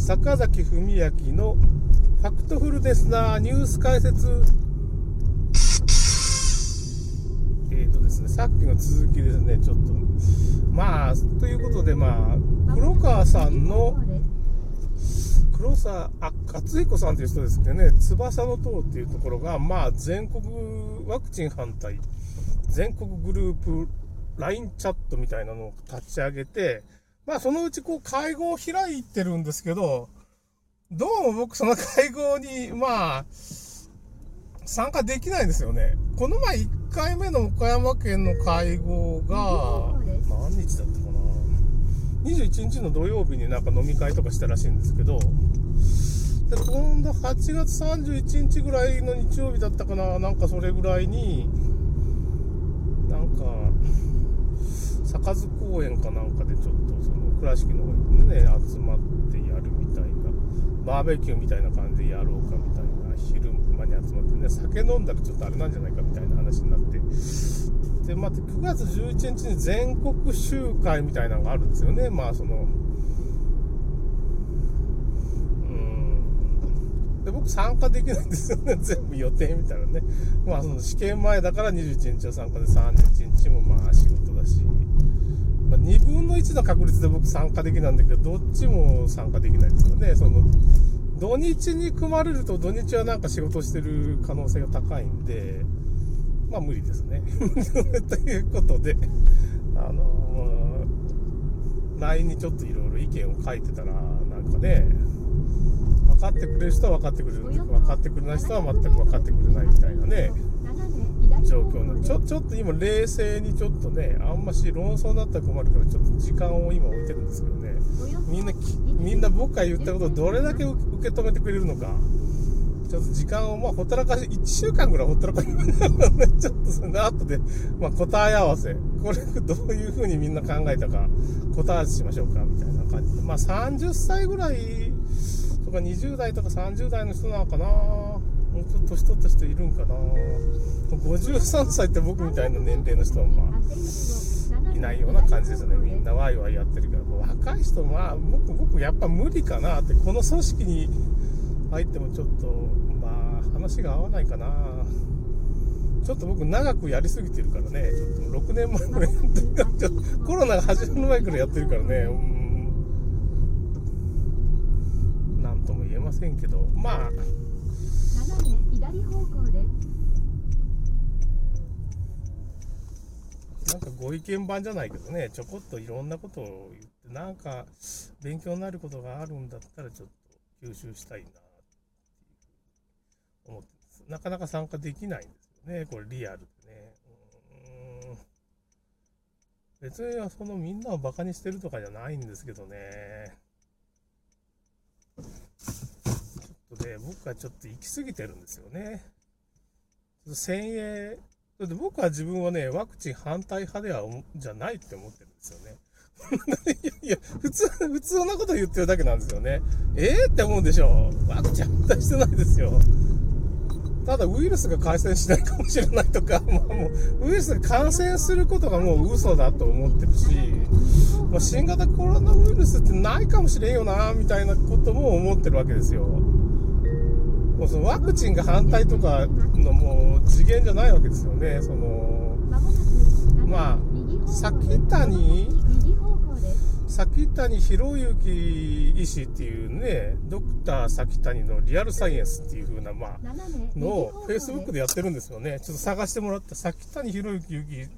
坂崎文明のファクトフルですなニュース解説。えっ、とですねさっきの続きですねちょっと。まあということでまあ黒川さんの黒沢あ勝彦さんという人ですけどね。翼の塔っていうところがまあ全国ワクチン反対全国グループ LINE チャットみたいなのを立ち上げてまあそのうちこう会合を開いてるんですけど、どうも僕その会合に、まあ、参加できないんですよね。この前1回目の岡山県の会合が、何日だったかな。21日の土曜日になんか飲み会とかしたらしいんですけど、で、今度8月31日ぐらいの日曜日だったかな、なんかそれぐらいに、なんか、坂津公園かなんかでちょっと倉敷の方にね集まってやるみたいなバーベキューみたいな感じでやろうかみたいな昼間に集まってね酒飲んだらちょっとあれなんじゃないかみたいな話になって。でまた9月11日に全国集会みたいなのがあるんですよね。まあそのうん。で僕参加できないんですよね。全部予定見たらね。まあその試験前だから21日は参加で31日もまあ仕事だし。まあ、2分の1の確率で僕参加できないんだけど、どっちも参加できないですよね。その、土日に組まれると土日はなんか仕事してる可能性が高いんで、まあ無理ですね。ということで、あのー、LINE にちょっといろいろ意見を書いてたら、なんかね、分かってくれる人は分かってくれる、分かってくれない人は全く分かってくれないみたいなね。状況のちょちょっと今冷静にちょっとねあんまし論争になったら困るからちょっと時間を今置いてるんですけどね。みんなみんな僕が言ったことをどれだけ受け止めてくれるのか。ちょっと時間をまあほったらかし1週間ぐらいほったらかしちょっとその後で、まあ、答え合わせ。これどういうふうにみんな考えたか答え合わせしましょうかみたいな感じで。まあ30歳ぐらいとか20代とか30代の人なのかなもうちょっと年取った人いるんかな。53歳って僕みたいな年齢の人はまあいないような感じですよねみんなワイワイやってるから若い人まあ僕僕やっぱ無理かなってこの組織に入ってもちょっとまあ話が合わないかなちょっと僕長くやりすぎてるからねちょっと6年前からやってるからコロナが始まる前からやってるからねうん何とも言えませんけどまあ左方向です。なんかご意見番じゃないけどねちょこっといろんなことを言ってなんか勉強になることがあるんだったらちょっと吸収したいなって思ってます。なかなか参加できないんですよねこれリアルでね。うん。別にそのみんなをバカにしてるとかじゃないんですけどねとで、僕はちょっと行き過ぎてるんですよね。先鋭、で僕は自分はね、ワクチン反対派では、じゃないって思ってるんですよね。い やいや、普通、普通なこと言ってるだけなんですよね。ええー、って思うんでしょう。ワクチン反対してないですよ。ただウイルスが感染しないかもしれないとか、まあ、もうウイルスが感染することがもう嘘だと思ってるし、まあ、新型コロナウイルスってないかもしれんよな、みたいなことも思ってるわけですよ。もうそのワクチンが反対とかのもう次元じゃないわけですよね。そのまあ、先谷、先谷博之医師っていうね、ドクター先谷のリアルサイエンスっていう風な、まあ、のを Facebook でやってるんですよね。ちょっと探してもらった、先谷博之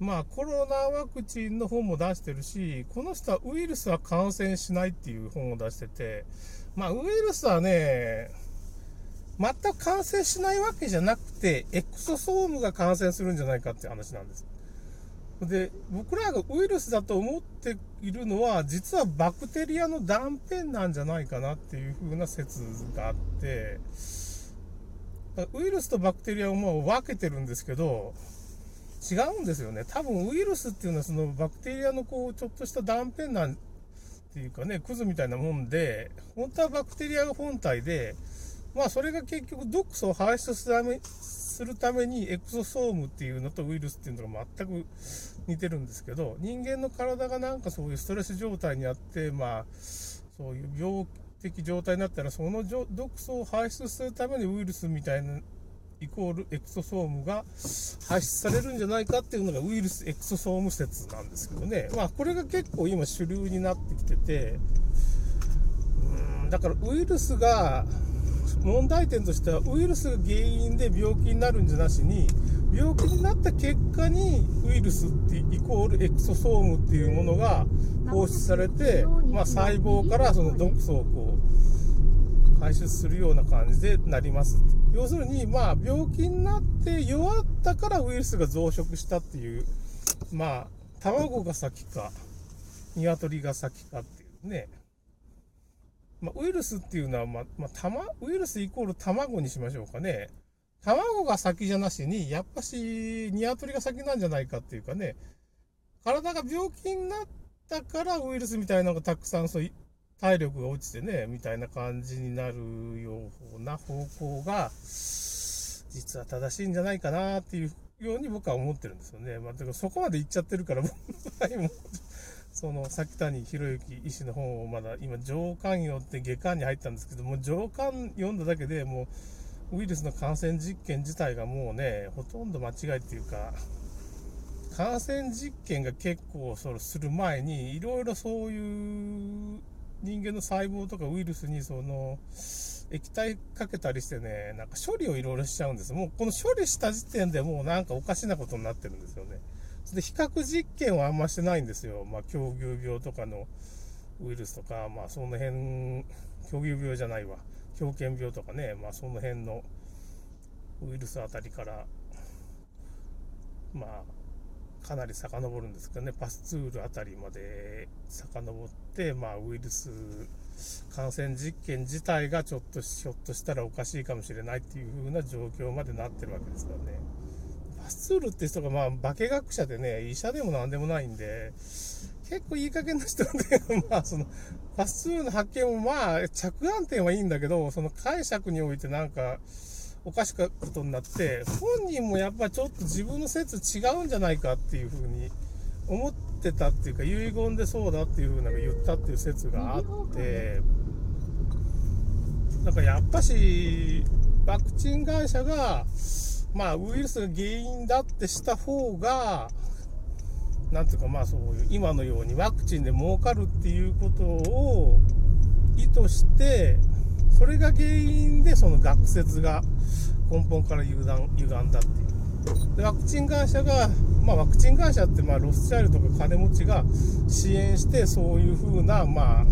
まあ、コロナワクチンの本も出してるし、この人はウイルスは感染しないっていう本を出してて、まあ、ウイルスはね、全く感染しないわけじゃなくて、エクソソームが感染するんじゃないかって話なんです。で、僕らがウイルスだと思っているのは、実はバクテリアの断片なんじゃないかなっていう風な説があって、ウイルスとバクテリアをもう分けてるんですけど、違うんですよね。多分ウイルスっていうのはそのバクテリアのこう、ちょっとした断片なんていうかね、クズみたいなもんで、本当はバクテリアが本体で、まあそれが結局毒素を排出するためするためにエクソソームっていうのとウイルスっていうのが全く似てるんですけど人間の体がなんかそういうストレス状態にあってまあそういう病的状態になったらその毒素を排出するためにウイルスみたいなイコールエクソソームが排出されるんじゃないかっていうのがウイルスエクソソーム説なんですけどね。まあこれが結構今主流になってきててうーんだからウイルスが問題点としてはウイルスが原因で病気になるんじゃなしに病気になった結果にウイルスってイコールエクソソームっていうものが放出されて、まあ、細胞からその毒素をこう排出するような感じでなります。要するにまあ病気になって弱ったからウイルスが増殖したっていうまあ卵が先か鶏が先かっていうねまあ、ウイルスっていうのは、まあ、まあ、ウイルスイコール卵にしましょうかね。卵が先じゃなしに、やっぱし、鶏が先なんじゃないかっていうかね、体が病気になったからウイルスみたいなのがたくさんそう体力が落ちてね、みたいな感じになるような方向が、実は正しいんじゃないかなっていうように僕は思ってるんですよね。まあ、だからそこまで行っちゃってるから、僕はも、その崎谷博之医師の本をまだ今上巻読って下巻に入ったんですけども上巻読んだだけでもうウイルスの感染実験自体がもうねほとんど間違いっていうか感染実験が結構そのする前にいろいろそういう人間の細胞とかウイルスにその液体かけたりしてねなんか処理をいろいろしちゃうんですもうこの処理した時点でもうなんかおかしなことになってるんですよね。で、比較実験はあんましてないんですよ。まあ、狂牛病とかのウイルスとか、まあ、その辺、狂牛病じゃないわ。狂犬病とかね、まあ、その辺のウイルスあたりから、まあ、かなり遡るんですけどね、パスツールあたりまで遡って、まあ、ウイルス感染実験自体がちょっとひょっとしたらおかしいかもしれないっていう風な状況までなってるわけですからね。スツールって人がまあ化学者でね、医者でも何でもないんで、結構いい加減な人なんで、まあその、パスツールの発見もまあ着眼点はいいんだけど、その解釈においてなんか、おかしかことになって、本人もやっぱちょっと自分の説違うんじゃないかっていうふうに思ってたっていうか、遺言でそうだっていうふうな言ったっていう説があって、なんかやっぱし、ワクチン会社が、まあ、ウイルスが原因だってした方が、なんていうか、まあそういう、今のようにワクチンで儲かるっていうことを意図して、それが原因でその学説が根本から歪んだっていう。でワクチン会社が、まあワクチン会社ってまあロスチャイルとか金持ちが支援してそういうふうなまあ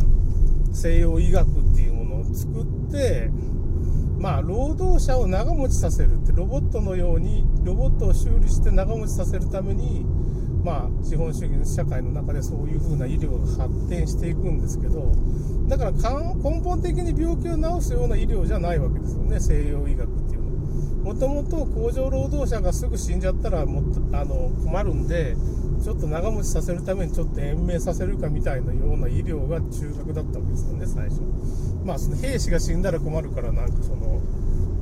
西洋医学っていうものを作って、まあ、労働者を長持ちさせるって、ロボットのように、ロボットを修理して長持ちさせるために、まあ、資本主義の社会の中でそういう風な医療が発展していくんですけど、だから根本的に病気を治すような医療じゃないわけですよね、西洋医学っていうのは。もともと工場労働者がすぐ死んじゃったらもっとあの困るんで、ちょっと長持ちさせるためにちょっと延命させるかみたいなような医療が中核だったわけですよね、最初。まあ、その兵士が死んだら困るから、なんかその、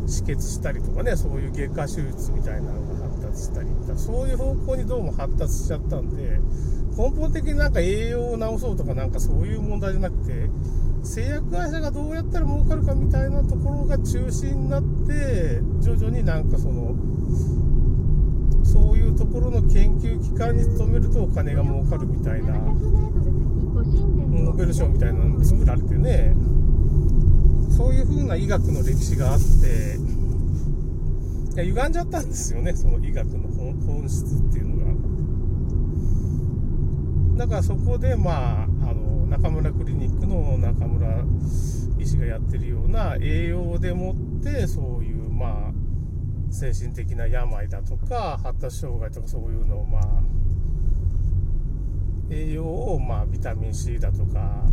止血したりとかね、そういう外科手術みたいなのが発達したり、そういう方向にどうも発達しちゃったんで、根本的になんか栄養を治そうとかなんかそういう問題じゃなくて、製薬会社がどうやったら儲かるかみたいなところが中心になって、徐々になんかその、そういうところの研究機関に勤めるとお金が儲かるみたいな、ノーベル賞みたいなのが作られてね、そういう風な医学の歴史があって、いや歪んじゃったんですよね、その医学の本質っていうのが。だからそこで、まあ、あの中村クリニックの中村医師がやってるような栄養でもってそういうまあ精神的な病だとか発達障害とかそういうのをまあ栄養をまあビタミン C だとか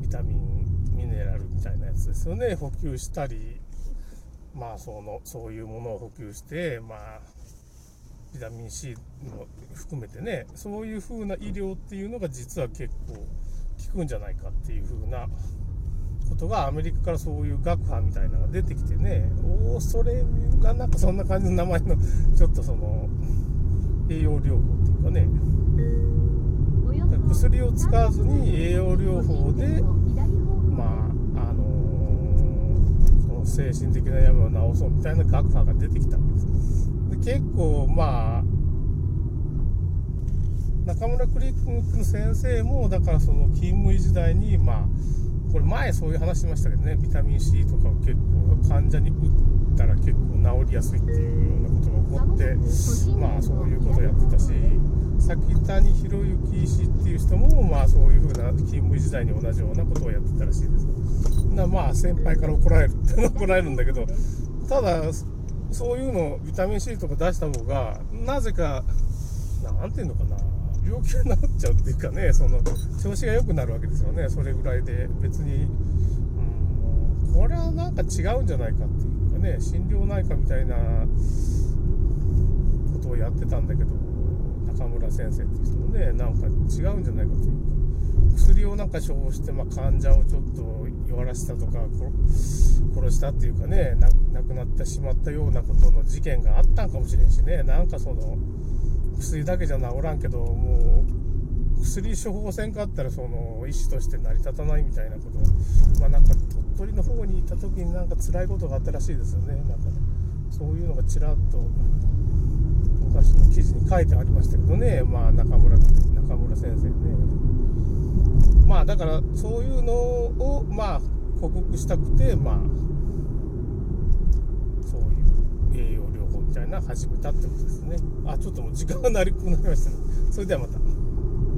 ビタミンミネラルみたいなやつですよね。補給したりまあそのそういうものを補給してまあビタミン C も含めてねそういう風な医療っていうのが実は結構効くんじゃないかっていう風なことがアメリカからそういう学派みたいなのが出てきてねおおそれがなんかそんな感じの名前のちょっとその栄養療法っていうかね薬を使わずに栄養療法でまああのー、その精神的な病を治そうみたいな学派が出てきたわけです。で結構まあ中村クリックの先生もだからその勤務医時代にまあこれ前そういう話しましたけどねビタミン C とかを結構患者に打ったら結構治りやすいっていうようなことが起こってまあそういうことをやってたし崎谷博之医師っていう人もまあそういうふうな勤務医時代に同じようなことをやってたらしいです。なまあ先輩から怒られる怒られるんだけどただそういうのビタミン C とか出した方がなぜかなんていうのかな病気が治っちゃうっていうかねその調子が良くなるわけですよね。それぐらいで別に、うん、これはなんか違うんじゃないかっていうかね心療内科みたいなことをやってたんだけど中村先生っていう人もねなんか違うんじゃないかというか薬をなんか処方して、まあ、患者をちょっと弱らせたとか殺したっていうかね亡くなってしまったようなことの事件があったんかもしれんしね。なんかその薬だけじゃ治らんけどもう薬処方せんかったらその医師として成り立たないみたいなことまあなんか鳥取の方に行った時になんか辛いことがあったらしいですよね。なんかそういうのがちらっと昔の記事に書いてありましたけどね。まあ中村中村先生ね。まあだからそういうのをまあ克服したくてまあそういう栄養療法みたいな始めたってことですね。あちょっともう時間がなりくなりましたね。それではまた。